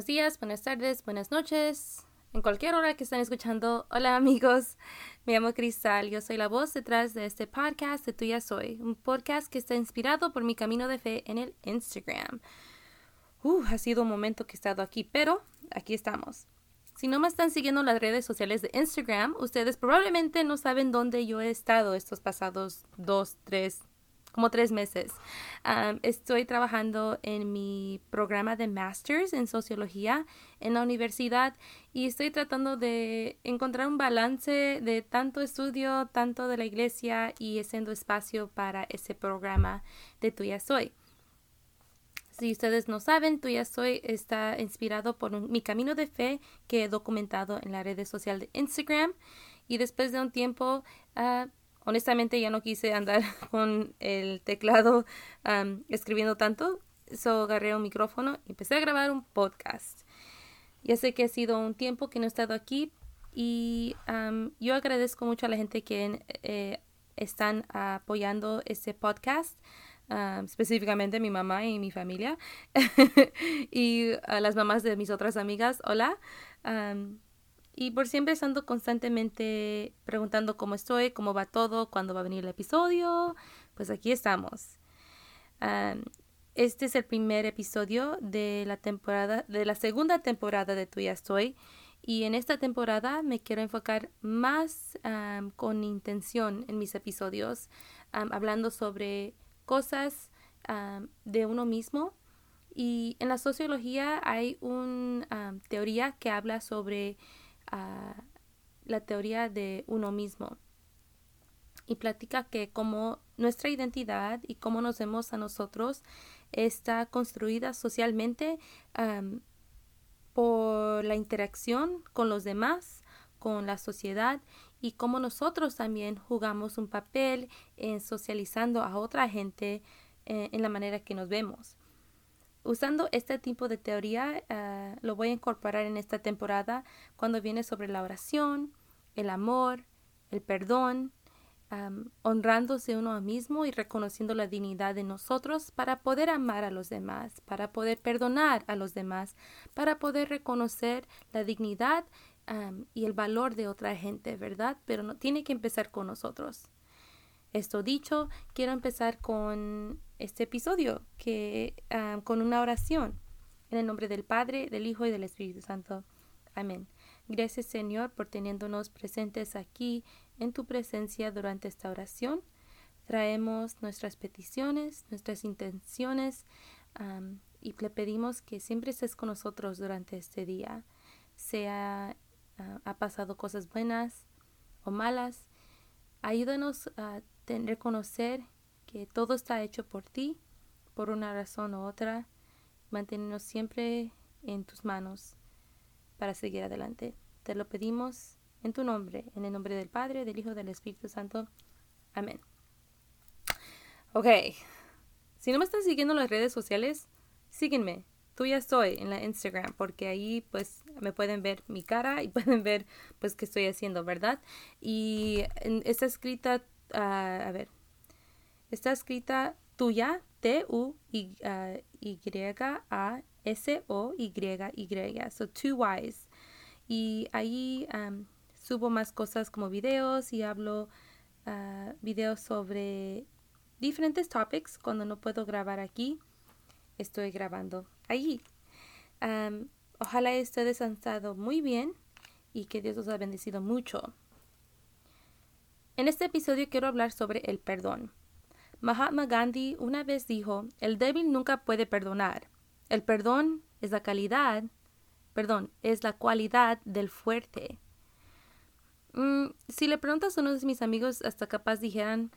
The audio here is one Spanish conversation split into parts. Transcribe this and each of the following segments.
Buenos días, buenas tardes, buenas noches. En cualquier hora que estén escuchando, hola amigos, me llamo Cristal, yo soy la voz detrás de este podcast de Tuya Soy, un podcast que está inspirado por mi camino de fe en el Instagram. Uh, ha sido un momento que he estado aquí, pero aquí estamos. Si no me están siguiendo en las redes sociales de Instagram, ustedes probablemente no saben dónde yo he estado estos pasados dos, tres, como tres meses. estoy trabajando en mi programa de Masters en Sociología en la universidad y estoy tratando de encontrar un balance de tanto estudio, tanto de la iglesia y haciendo espacio para ese programa de Tuya Soy. Si ustedes no saben, Tuya Soy está inspirado por mi camino de fe que he documentado en la red social de Instagram y después de un tiempo uh, honestamente ya no quise andar con el teclado escribiendo tanto, so agarré un micrófono y empecé a grabar un podcast. Ya sé que ha sido un tiempo que no he estado aquí y yo agradezco mucho a la gente que eh, están apoyando este podcast. específicamente mi mamá y mi familia y a las mamás de mis otras amigas, hola. Y por siempre estando constantemente preguntando cómo estoy, cómo va todo, cuándo va a venir el episodio, pues aquí estamos. este es el primer episodio de la temporada, de la segunda temporada de Tú ya estoy. Y en esta temporada me quiero enfocar más con intención en mis episodios, hablando sobre cosas de uno mismo. Y en la sociología hay una teoría que habla sobre la teoría de uno mismo y platica que como nuestra identidad y cómo nos vemos a nosotros está construida socialmente por la interacción con los demás, con la sociedad y cómo nosotros también jugamos un papel en socializando a otra gente eh, en la manera que nos vemos. Usando este tipo de teoría, ah, lo voy a incorporar en esta temporada cuando viene sobre la oración, el amor, el perdón, honrándose uno mismo y reconociendo la dignidad de nosotros para poder amar a los demás, para poder perdonar a los demás, para poder reconocer la dignidad y el valor de otra gente, ¿verdad? Pero no tiene que empezar con nosotros. Esto dicho, quiero empezar con este episodio, que ah, con una oración. En el nombre del Padre, del Hijo y del Espíritu Santo. Amén. Gracias Señor por teniéndonos presentes aquí en tu presencia durante esta oración. Traemos nuestras peticiones, nuestras intenciones y le pedimos que siempre estés con nosotros durante este día. Sea ah, ha pasado cosas buenas o malas. Ayúdanos a reconocer que todo está hecho por ti, por una razón u otra. Manténnos siempre en tus manos para seguir adelante. Te lo pedimos en tu nombre, en el nombre del Padre, del Hijo, del Espíritu Santo. Amén. Ok. Si no me están siguiendo en las redes sociales, sígueme. Tú ya estoy en la Instagram porque ahí pues me pueden ver mi cara y pueden ver pues qué estoy haciendo, ¿verdad? Y está escrita a ver, está escrita tuya, T-U-Y-A-S-O-Y-Y, so two Y's. Y ahí subo más cosas como videos y hablo uh, videos sobre diferentes topics. Cuando no puedo grabar aquí, estoy grabando allí. ojalá ustedes han estado muy bien y que Dios los ha bendecido mucho. En este episodio quiero hablar sobre el perdón. Mahatma Gandhi una vez dijo, el débil nunca puede perdonar. El perdón es la calidad, perdón, es la cualidad del fuerte. Mm, si le preguntas a uno de mis amigos, hasta capaz dijeran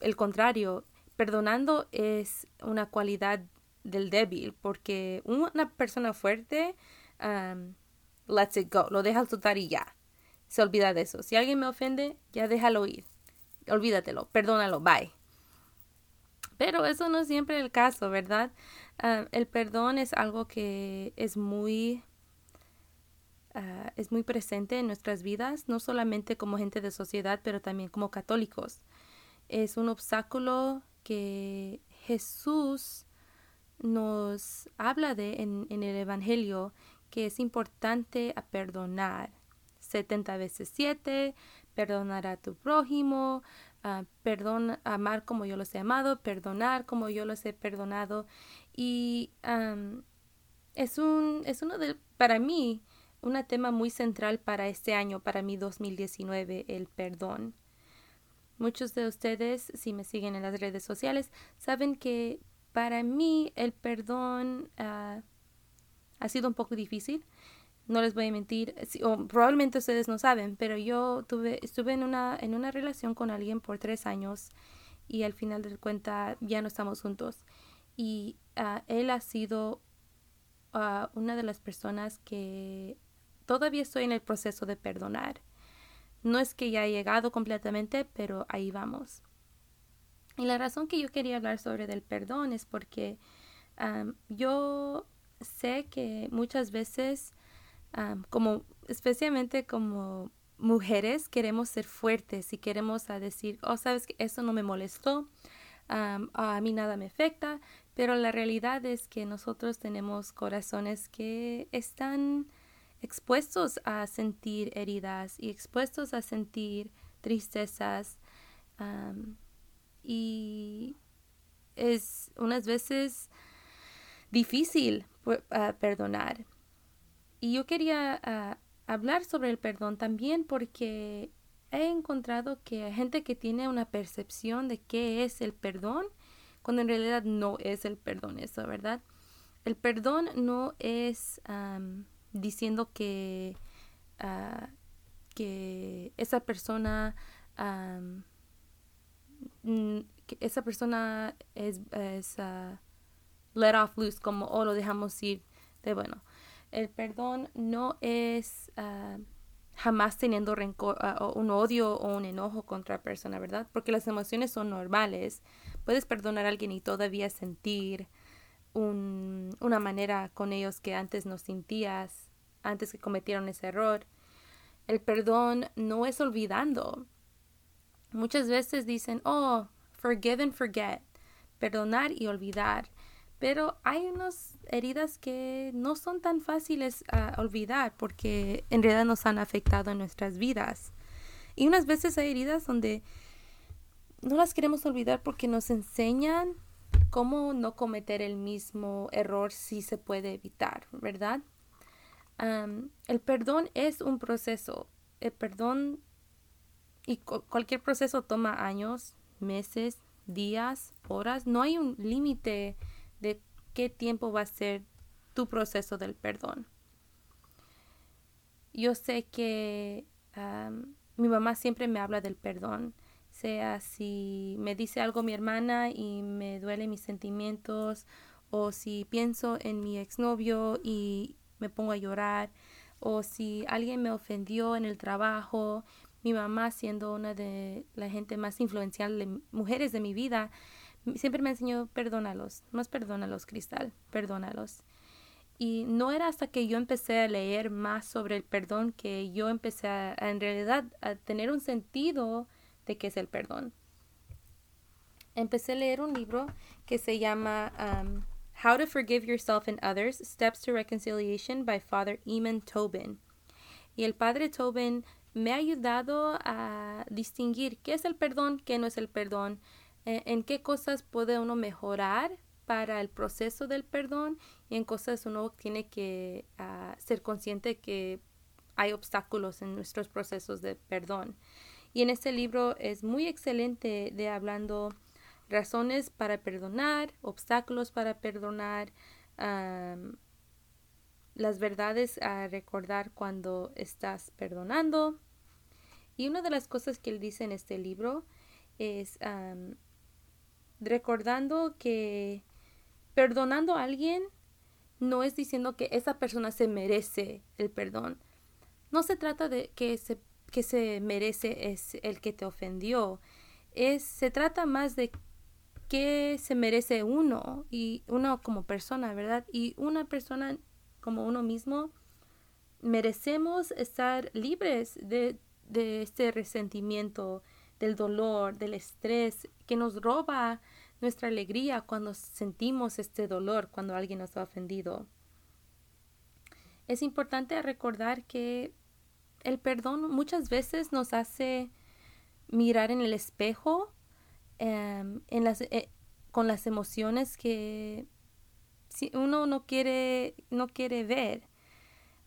el contrario, perdonando es una cualidad del débil, porque una persona fuerte, let's it go, lo deja soltar y ya se olvida de eso. Si alguien me ofende, ya déjalo ir. Olvídatelo, perdónalo, bye. Pero eso no es siempre el caso, ¿verdad? Ah, el perdón es algo que es muy, ah, es muy presente en nuestras vidas, no solamente como gente de sociedad, pero también como católicos. Es un obstáculo que Jesús nos habla de en, en el Evangelio que es importante perdonar. 70 veces 7, perdonar a tu prójimo, uh, perdón, amar como yo los he amado, perdonar como yo los he perdonado. Y es, un, es uno de, para mí, un tema muy central para este año, para mi 2019, el perdón. Muchos de ustedes, si me siguen en las redes sociales, saben que para mí el perdón uh, ha sido un poco difícil no les voy a mentir, o probablemente ustedes no saben, pero yo tuve, estuve en una, en una relación con alguien por tres años y al final de cuenta ya no estamos juntos. Y ah, él ha sido ah, una de las personas que todavía estoy en el proceso de perdonar. No es que ya he llegado completamente, pero ahí vamos. Y la razón que yo quería hablar sobre el perdón es porque yo sé que muchas veces como especialmente como mujeres queremos ser fuertes y queremos a decir, oh, sabes que eso no me molestó, a mí nada me afecta, pero la realidad es que nosotros tenemos corazones que están expuestos a sentir heridas y expuestos a sentir tristezas y es unas veces difícil perdonar y yo quería ah, hablar sobre el perdón también porque he encontrado que hay gente que tiene una percepción de qué es el perdón, cuando en realidad no es el perdón eso, ¿verdad? El perdón no es diciendo que, ah, que esa persona que esa persona es, ah, let off loose como o lo dejamos ir de bueno el perdón no es ah, jamás teniendo rencor, ah, un odio o un enojo contra la persona, ¿verdad? Porque las emociones son normales. Puedes perdonar a alguien y todavía sentir una manera con ellos que antes no sentías, antes que cometieron ese error. El perdón no es olvidando. Muchas veces dicen, oh, forgive and forget, perdonar y olvidar. Pero hay unas heridas que no son tan fáciles a olvidar porque en realidad nos han afectado en nuestras vidas. Y unas veces hay heridas donde no las queremos olvidar porque nos enseñan cómo no cometer el mismo error si se puede evitar, ¿verdad? el perdón es un proceso. El perdón y cualquier proceso toma años, meses, días, horas. No hay un límite de qué tiempo va a ser tu proceso del perdón. Yo sé que mi mamá siempre me habla del perdón, sea si me dice algo mi hermana y me duele mis sentimientos, o si pienso en mi exnovio y me pongo a llorar, o si alguien me ofendió en el trabajo, mi mamá siendo una de la gente más influencial de mujeres de mi vida, siempre me enseñó perdónalos, más perdónalos, Cristal, perdónalos. Y no era hasta que yo empecé a leer más sobre el perdón que yo empecé a, en realidad a tener un sentido de qué es el perdón. Empecé a leer un libro que se llama um, How to Forgive Yourself and Others, Steps to Reconciliation by Father Eamon Tobin. Y el padre Tobin me ha ayudado a distinguir qué es el perdón, qué no es el perdón, eh, en qué cosas puede uno mejorar para el proceso del perdón y en cosas uno tiene que ah, ser consciente que hay obstáculos en nuestros procesos de perdón. Y en este libro es muy excelente de hablando razones para perdonar, obstáculos para perdonar, las verdades a recordar cuando estás perdonando. Y una de las cosas que él dice en este libro es recordando que perdonando a alguien no es diciendo que esa persona se merece el perdón. No se trata de que se, que se merece es el que te ofendió. Es, se trata más de que se merece uno y uno como persona, ¿verdad? Y una persona como uno mismo merecemos estar libres de, de este resentimiento, del dolor, del estrés que nos roba nuestra alegría cuando sentimos este dolor cuando alguien nos ha ofendido. Es importante recordar que el perdón muchas veces nos hace mirar en el espejo em, eh, con las emociones que si uno no quiere, no quiere ver.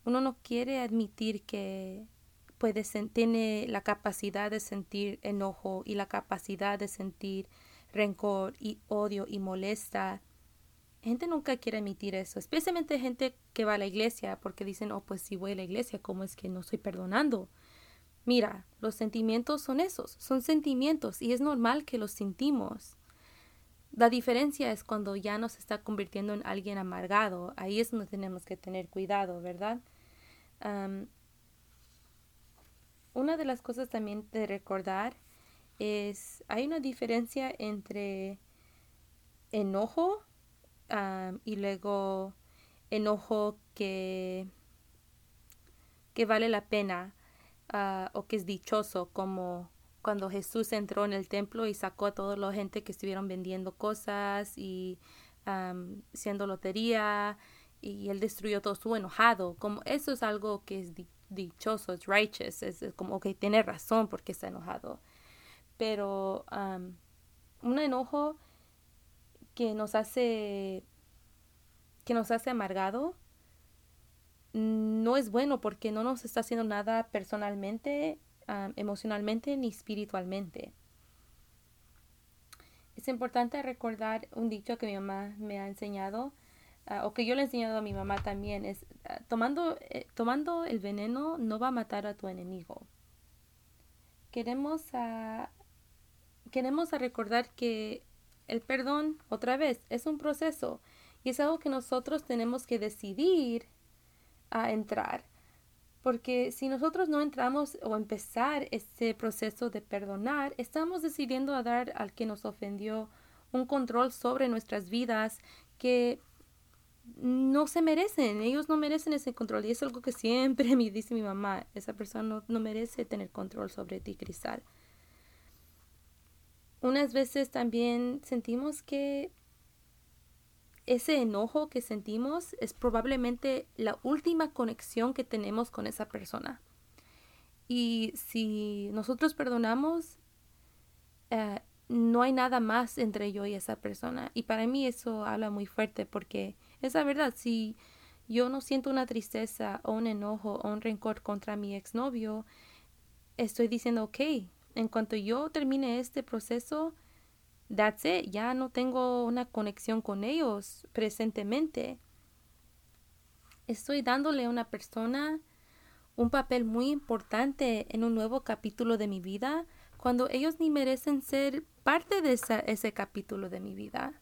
Uno no quiere admitir que puede tiene la capacidad de sentir enojo y la capacidad de sentir rencor y odio y molesta. Gente nunca quiere admitir eso, especialmente gente que va a la iglesia porque dicen, oh, pues si voy a la iglesia, ¿cómo es que no estoy perdonando? Mira, los sentimientos son esos, son sentimientos y es normal que los sentimos. La diferencia es cuando ya nos está convirtiendo en alguien amargado, ahí es donde tenemos que tener cuidado, ¿verdad? Una de las cosas también de recordar es, hay una diferencia entre enojo y luego enojo que, que vale la pena ah, o que es dichoso, como cuando Jesús entró en el templo y sacó a toda la gente que estuvieron vendiendo cosas y um, haciendo lotería y él destruyó todo, estuvo enojado, como eso es algo que es dichoso, es righteous, es, como que tiene razón porque está enojado. Pero un enojo que nos hace que nos hace amargado no es bueno porque no nos está haciendo nada personalmente, emocionalmente ni espiritualmente. Es importante recordar un dicho que mi mamá me ha enseñado Ah, o que yo le he enseñado a mi mamá también, es ah, tomando, eh, tomando el veneno no va a matar a tu enemigo. Queremos, queremos recordar que el perdón, otra vez, es un proceso y es algo que nosotros tenemos que decidir a entrar. Porque si nosotros no entramos o empezar este proceso de perdonar, estamos decidiendo a dar al que nos ofendió un control sobre nuestras vidas que no se merecen, ellos no merecen ese control. Y es algo que siempre me dice mi mamá, esa persona no, merece tener control sobre ti, Cristal. Unas veces también sentimos que ese enojo que sentimos es probablemente la última conexión que tenemos con esa persona. Y si nosotros perdonamos, eh, no hay nada más entre yo y esa persona. Y para mí eso habla muy fuerte porque es la verdad, si yo no siento una tristeza o un enojo o un rencor contra mi exnovio, estoy diciendo, ok, en cuanto yo termine este proceso, that's it, ya no tengo una conexión con ellos presentemente. Estoy dándole a una persona un papel muy importante en un nuevo capítulo de mi vida cuando ellos ni merecen ser parte de ese capítulo de mi vida.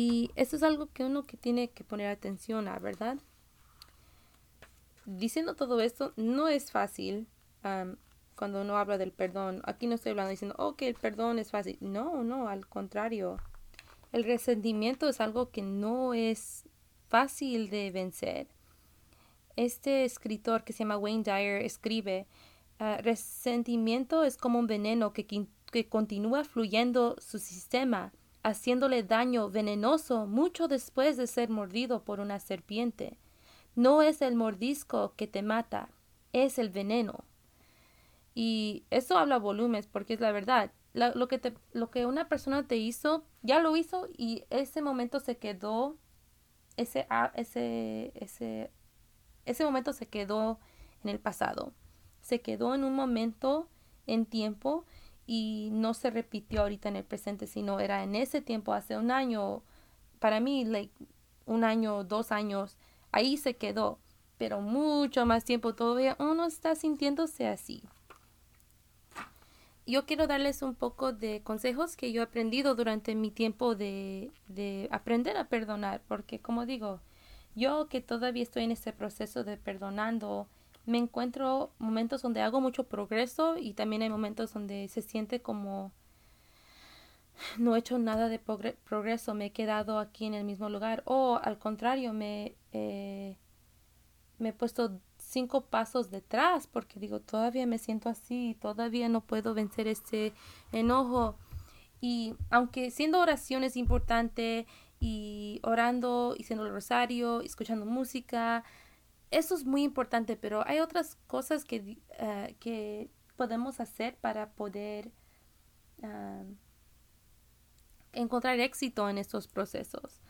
Y eso es algo que uno que tiene que poner atención a, ¿verdad? Diciendo todo esto, no es fácil cuando uno habla del perdón. Aquí no estoy hablando diciendo, oh, que el perdón es fácil. No, no, al contrario. El resentimiento es algo que no es fácil de vencer. Este escritor que se llama Wayne Dyer escribe, ah, resentimiento es como un veneno que, que continúa fluyendo su sistema haciéndole daño venenoso mucho después de ser mordido por una serpiente. No es el mordisco que te mata, es el veneno. Y eso habla volumes porque es la verdad. lo, que te, lo que una persona te hizo, ya lo hizo y ese momento se quedó, ese, ese, ese, ese momento se quedó en el pasado. Se quedó en un momento en tiempo y no se repitió ahorita en el presente, sino era en ese tiempo, hace un año, para mí, like, un año, dos años, ahí se quedó, pero mucho más tiempo todavía uno está sintiéndose así. Yo quiero darles un poco de consejos que yo he aprendido durante mi tiempo de, de aprender a perdonar, porque como digo, yo que todavía estoy en este proceso de perdonando, me encuentro momentos donde hago mucho progreso y también hay momentos donde se siente como no he hecho nada de progreso, me he quedado aquí en el mismo lugar o al contrario, me, eh, me he puesto cinco pasos detrás porque digo, todavía me siento así, todavía no puedo vencer este enojo. Y aunque siendo oración es importante y orando y siendo el rosario, escuchando música, eso es muy importante, pero hay otras cosas que, eh, que podemos hacer para poder ah, encontrar éxito en estos procesos.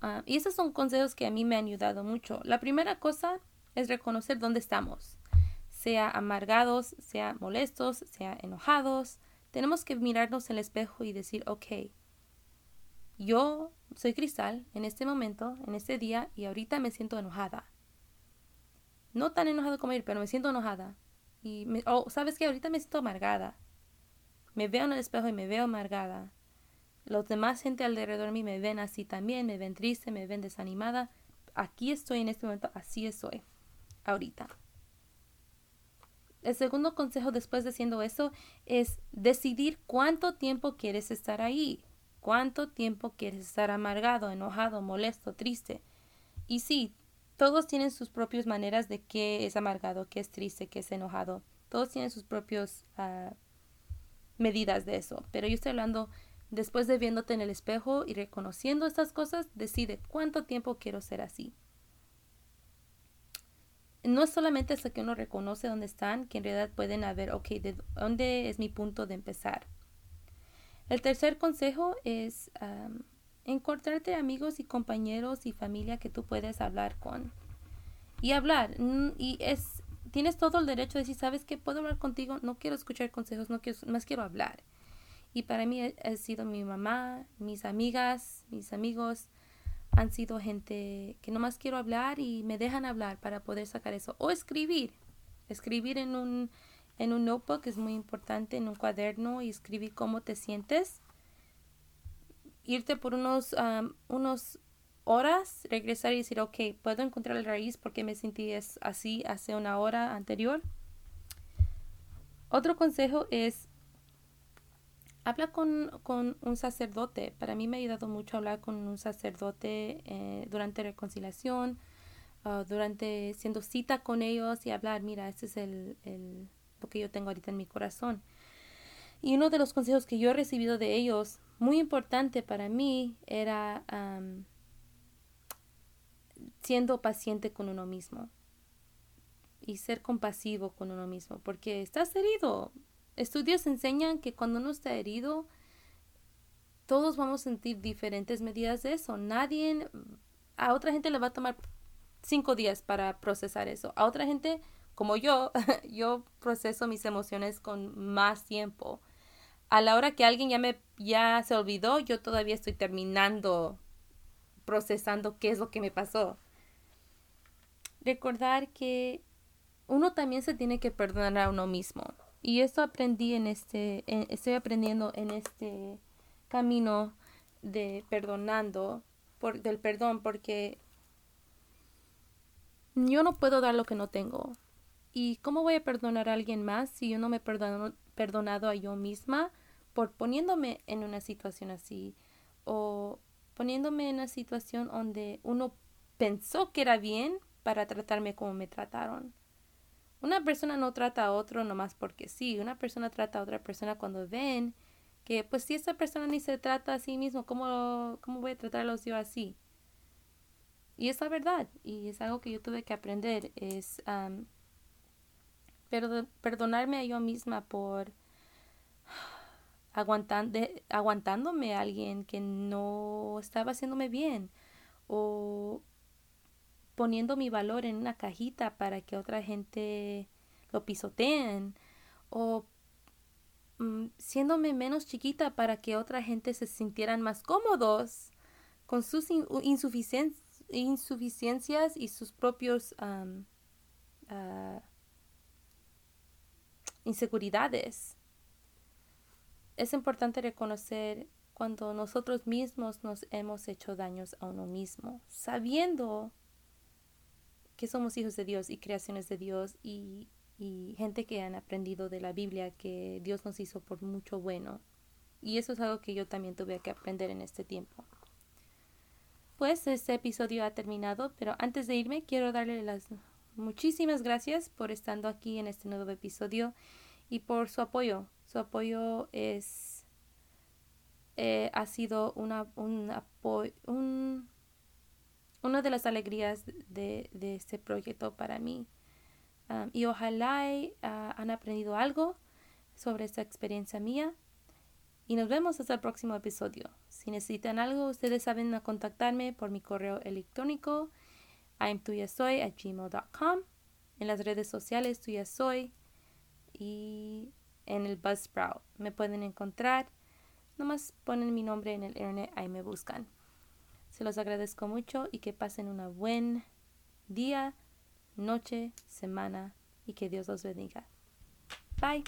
Ah, y esos son consejos que a mí me han ayudado mucho. La primera cosa es reconocer dónde estamos, sea amargados, sea molestos, sea enojados. Tenemos que mirarnos en el espejo y decir, ok, yo soy Cristal en este momento, en este día, y ahorita me siento enojada no tan enojado como él, pero me siento enojada. Y, oh, ¿sabes qué? Ahorita me siento amargada. Me veo en el espejo y me veo amargada. Los demás gente alrededor de mí me ven así también, me ven triste, me ven desanimada. Aquí estoy en este momento, así estoy, ahorita. El segundo consejo después de haciendo eso es decidir cuánto tiempo quieres estar ahí. Cuánto tiempo quieres estar amargado, enojado, molesto, triste. Y sí, todos tienen sus propias maneras de qué es amargado, qué es triste, qué es enojado. Todos tienen sus propias ah, medidas de eso. Pero yo estoy hablando después de viéndote en el espejo y reconociendo estas cosas, decide cuánto tiempo quiero ser así. No es solamente hasta que uno reconoce dónde están, que en realidad pueden haber, ok, ¿de dónde es mi punto de empezar? El tercer consejo es encontrarte amigos y compañeros y familia que tú puedes hablar con. Y hablar. Y es, tienes todo el derecho de decir, ¿sabes qué? Puedo hablar contigo, no quiero escuchar consejos, no quiero, más quiero hablar. Y para mí ha sido mi mamá, mis amigas, mis amigos, han sido gente que nomás quiero hablar y me dejan hablar para poder sacar eso. O escribir. Escribir en un, en un notebook es muy importante, en un cuaderno y escribir cómo te sientes irte por unos, unos horas, regresar y decir, ok, puedo encontrar la raíz porque me sentí así hace una hora anterior. Otro consejo es, habla con, un sacerdote. Para mí me ha ayudado mucho hablar con un sacerdote eh, durante reconciliación, uh, durante siendo cita con ellos y hablar, mira, este es el, el, lo que yo tengo ahorita en mi corazón. Y uno de los consejos que yo he recibido de ellos muy importante para mí era siendo paciente con uno mismo y ser compasivo con uno mismo, porque estás herido. Estudios enseñan que cuando uno está herido, todos vamos a sentir diferentes medidas de eso. Nadie, a otra gente le va a tomar cinco días para procesar eso. A otra gente, como yo, yo proceso mis emociones con más tiempo a la hora que alguien ya me ya se olvidó, yo todavía estoy terminando procesando qué es lo que me pasó. Recordar que uno también se tiene que perdonar a uno mismo. Y esto aprendí en este, estoy aprendiendo en este camino de perdonando, del perdón, porque yo no puedo dar lo que no tengo. ¿Y cómo voy a perdonar a alguien más si yo no me he perdonado a yo misma por poniéndome en una situación así o poniéndome en una situación donde uno pensó que era bien para tratarme como me trataron? Una persona no trata a otro nomás porque sí, una persona trata a otra persona cuando ven que pues si esa persona ni se trata a sí mismo, ¿cómo, cómo voy a tratarlos yo así? Y es la verdad, y es algo que yo tuve que aprender, es perdonarme a yo misma por aguantándome a alguien que no estaba haciéndome bien o poniendo mi valor en una cajita para que otra gente lo pisoteen o mm, siéndome menos chiquita para que otra gente se sintieran más cómodos con sus insuficiencias y sus propios ah, inseguridades. Es importante reconocer cuando nosotros mismos nos hemos hecho daños a uno mismo, sabiendo que somos hijos de Dios y creaciones de Dios y, y gente que han aprendido de la Biblia que Dios nos hizo por mucho bueno. Y eso es algo que yo también tuve que aprender en este tiempo. Pues este episodio ha terminado, pero antes de irme quiero darle las muchísimas gracias por estando aquí en este nuevo episodio y por su apoyo. Su apoyo es eh, ha sido una, un apoyo, un, una de las alegrías de, de este proyecto para mí. Y ojalá uh, han aprendido algo sobre esta experiencia mía. Y nos vemos hasta el próximo episodio. Si necesitan algo, ustedes saben contactarme por mi correo electrónico soy at gmail.com. En las redes sociales tuya soy y en el Buzzsprout. Me pueden encontrar. Nomás ponen mi nombre en el internet, ahí me buscan. Se los agradezco mucho y que pasen un buen día, noche, semana y que Dios los bendiga. Bye.